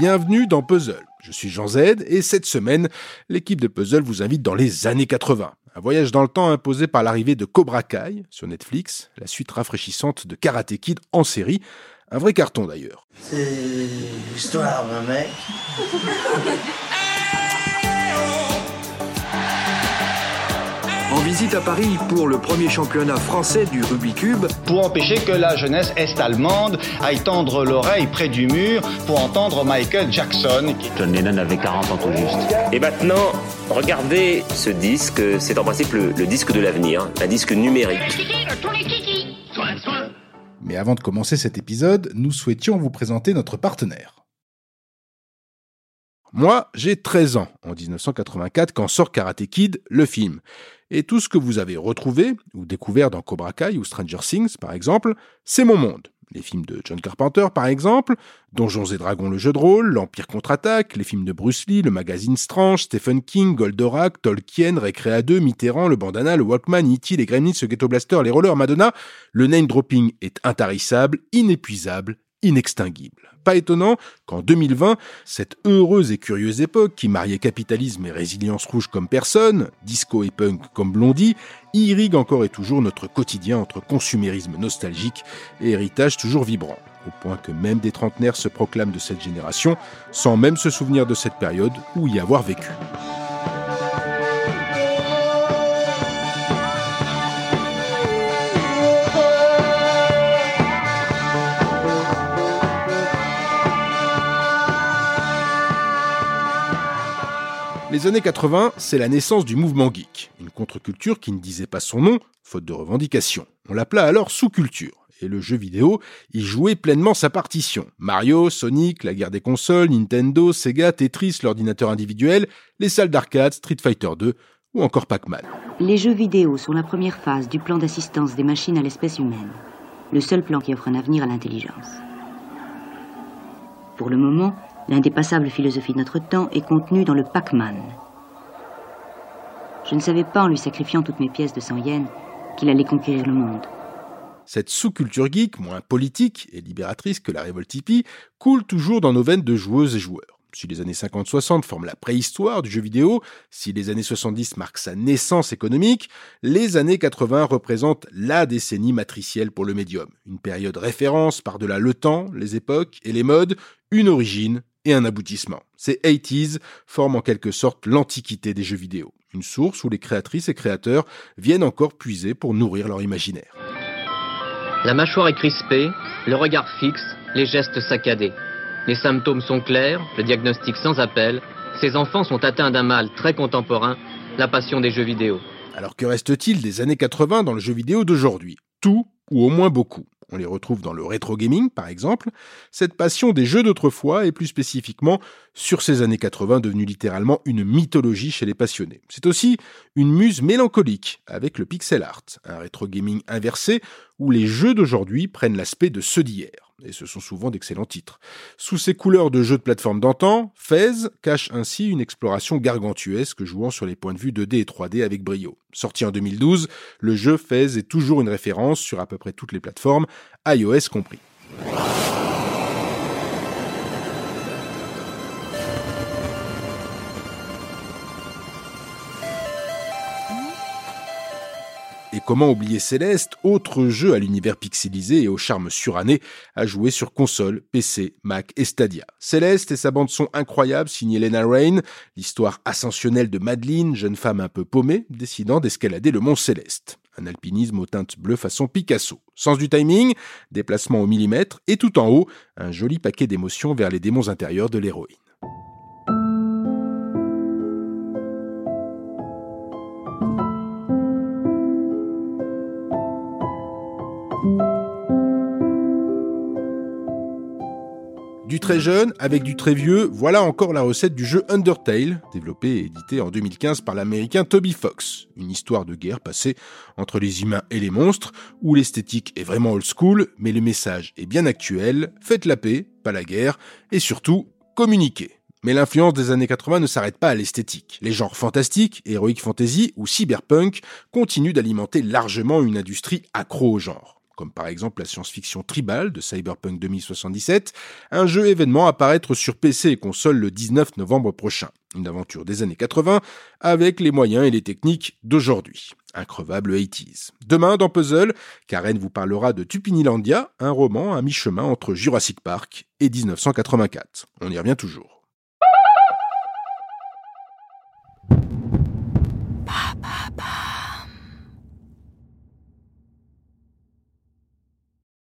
bienvenue dans Puzzle. Je suis Jean Z et cette semaine, l'équipe de Puzzle vous invite dans les années 80. Un voyage dans le temps imposé par l'arrivée de Cobra Kai sur Netflix, la suite rafraîchissante de Karate Kid en série, un vrai carton d'ailleurs. C'est l'histoire d'un mec visite à Paris pour le premier championnat français du Rubik's Cube. Pour empêcher que la jeunesse est-allemande aille tendre l'oreille près du mur pour entendre Michael Jackson. John Lennon avait 40 ans tout juste. Et maintenant, regardez ce disque, c'est en principe le, le disque de l'avenir, un disque numérique. Mais avant de commencer cet épisode, nous souhaitions vous présenter notre partenaire. Moi, j'ai 13 ans en 1984 quand sort Karate Kid, le film. Et tout ce que vous avez retrouvé ou découvert dans Cobra Kai ou Stranger Things, par exemple, c'est mon monde. Les films de John Carpenter, par exemple, Donjons et Dragons, le jeu de rôle, l'Empire contre-attaque, les films de Bruce Lee, le magazine Strange, Stephen King, Goldorak, Tolkien, Recrea 2, Mitterrand, le bandana, le Walkman, E.T., les Gremlins, le Ghetto Blaster, les Rollers, Madonna. Le name dropping est intarissable, inépuisable, inextinguible. Pas étonnant qu'en 2020, cette heureuse et curieuse époque qui mariait capitalisme et résilience rouge comme personne, disco et punk comme blondie, irrigue encore et toujours notre quotidien entre consumérisme nostalgique et héritage toujours vibrant. Au point que même des trentenaires se proclament de cette génération sans même se souvenir de cette période ou y avoir vécu. Les années 80, c'est la naissance du mouvement geek, une contre-culture qui ne disait pas son nom, faute de revendication. On l'appela alors sous-culture, et le jeu vidéo y jouait pleinement sa partition. Mario, Sonic, la guerre des consoles, Nintendo, Sega, Tetris, l'ordinateur individuel, les salles d'arcade, Street Fighter 2 ou encore Pac-Man. Les jeux vidéo sont la première phase du plan d'assistance des machines à l'espèce humaine, le seul plan qui offre un avenir à l'intelligence. Pour le moment, L'indépassable philosophie de notre temps est contenue dans le Pac-Man. Je ne savais pas, en lui sacrifiant toutes mes pièces de 100 yens, qu'il allait conquérir le monde. Cette sous-culture geek, moins politique et libératrice que la révolte hippie, coule toujours dans nos veines de joueuses et joueurs. Si les années 50-60 forment la préhistoire du jeu vidéo, si les années 70 marquent sa naissance économique, les années 80 représentent la décennie matricielle pour le médium. Une période référence par-delà le temps, les époques et les modes, une origine et un aboutissement. Ces 80s forment en quelque sorte l'antiquité des jeux vidéo, une source où les créatrices et créateurs viennent encore puiser pour nourrir leur imaginaire. La mâchoire est crispée, le regard fixe, les gestes saccadés. Les symptômes sont clairs, le diagnostic sans appel. Ces enfants sont atteints d'un mal très contemporain, la passion des jeux vidéo. Alors que reste-t-il des années 80 dans le jeu vidéo d'aujourd'hui? Tout, ou au moins beaucoup on les retrouve dans le rétro gaming par exemple, cette passion des jeux d'autrefois et plus spécifiquement sur ces années 80 devenue littéralement une mythologie chez les passionnés. C'est aussi une muse mélancolique avec le pixel art, un rétro gaming inversé où les jeux d'aujourd'hui prennent l'aspect de ceux d'hier. Et ce sont souvent d'excellents titres. Sous ces couleurs de jeux de plateforme d'antan, Fez cache ainsi une exploration gargantuesque jouant sur les points de vue 2D et 3D avec brio. Sorti en 2012, le jeu Fez est toujours une référence sur à peu près toutes les plateformes, iOS compris. Et comment oublier Céleste, autre jeu à l'univers pixelisé et au charme suranné, à jouer sur console, PC, Mac et Stadia. Céleste et sa bande son incroyable signée Lena Rain, l'histoire ascensionnelle de Madeline, jeune femme un peu paumée, décidant d'escalader le mont Céleste. Un alpinisme aux teintes bleues façon Picasso. Sens du timing, déplacement au millimètre, et tout en haut, un joli paquet d'émotions vers les démons intérieurs de l'héroïne. Du très jeune avec du très vieux, voilà encore la recette du jeu Undertale, développé et édité en 2015 par l'américain Toby Fox. Une histoire de guerre passée entre les humains et les monstres, où l'esthétique est vraiment old school, mais le message est bien actuel, faites la paix, pas la guerre, et surtout, communiquez. Mais l'influence des années 80 ne s'arrête pas à l'esthétique. Les genres fantastiques, heroic fantasy ou cyberpunk continuent d'alimenter largement une industrie accro au genre. Comme par exemple la science-fiction Tribal de Cyberpunk 2077, un jeu événement à apparaître sur PC et console le 19 novembre prochain. Une aventure des années 80 avec les moyens et les techniques d'aujourd'hui. Increvable 80s. Demain, dans Puzzle, Karen vous parlera de Tupinilandia, un roman à mi-chemin entre Jurassic Park et 1984. On y revient toujours.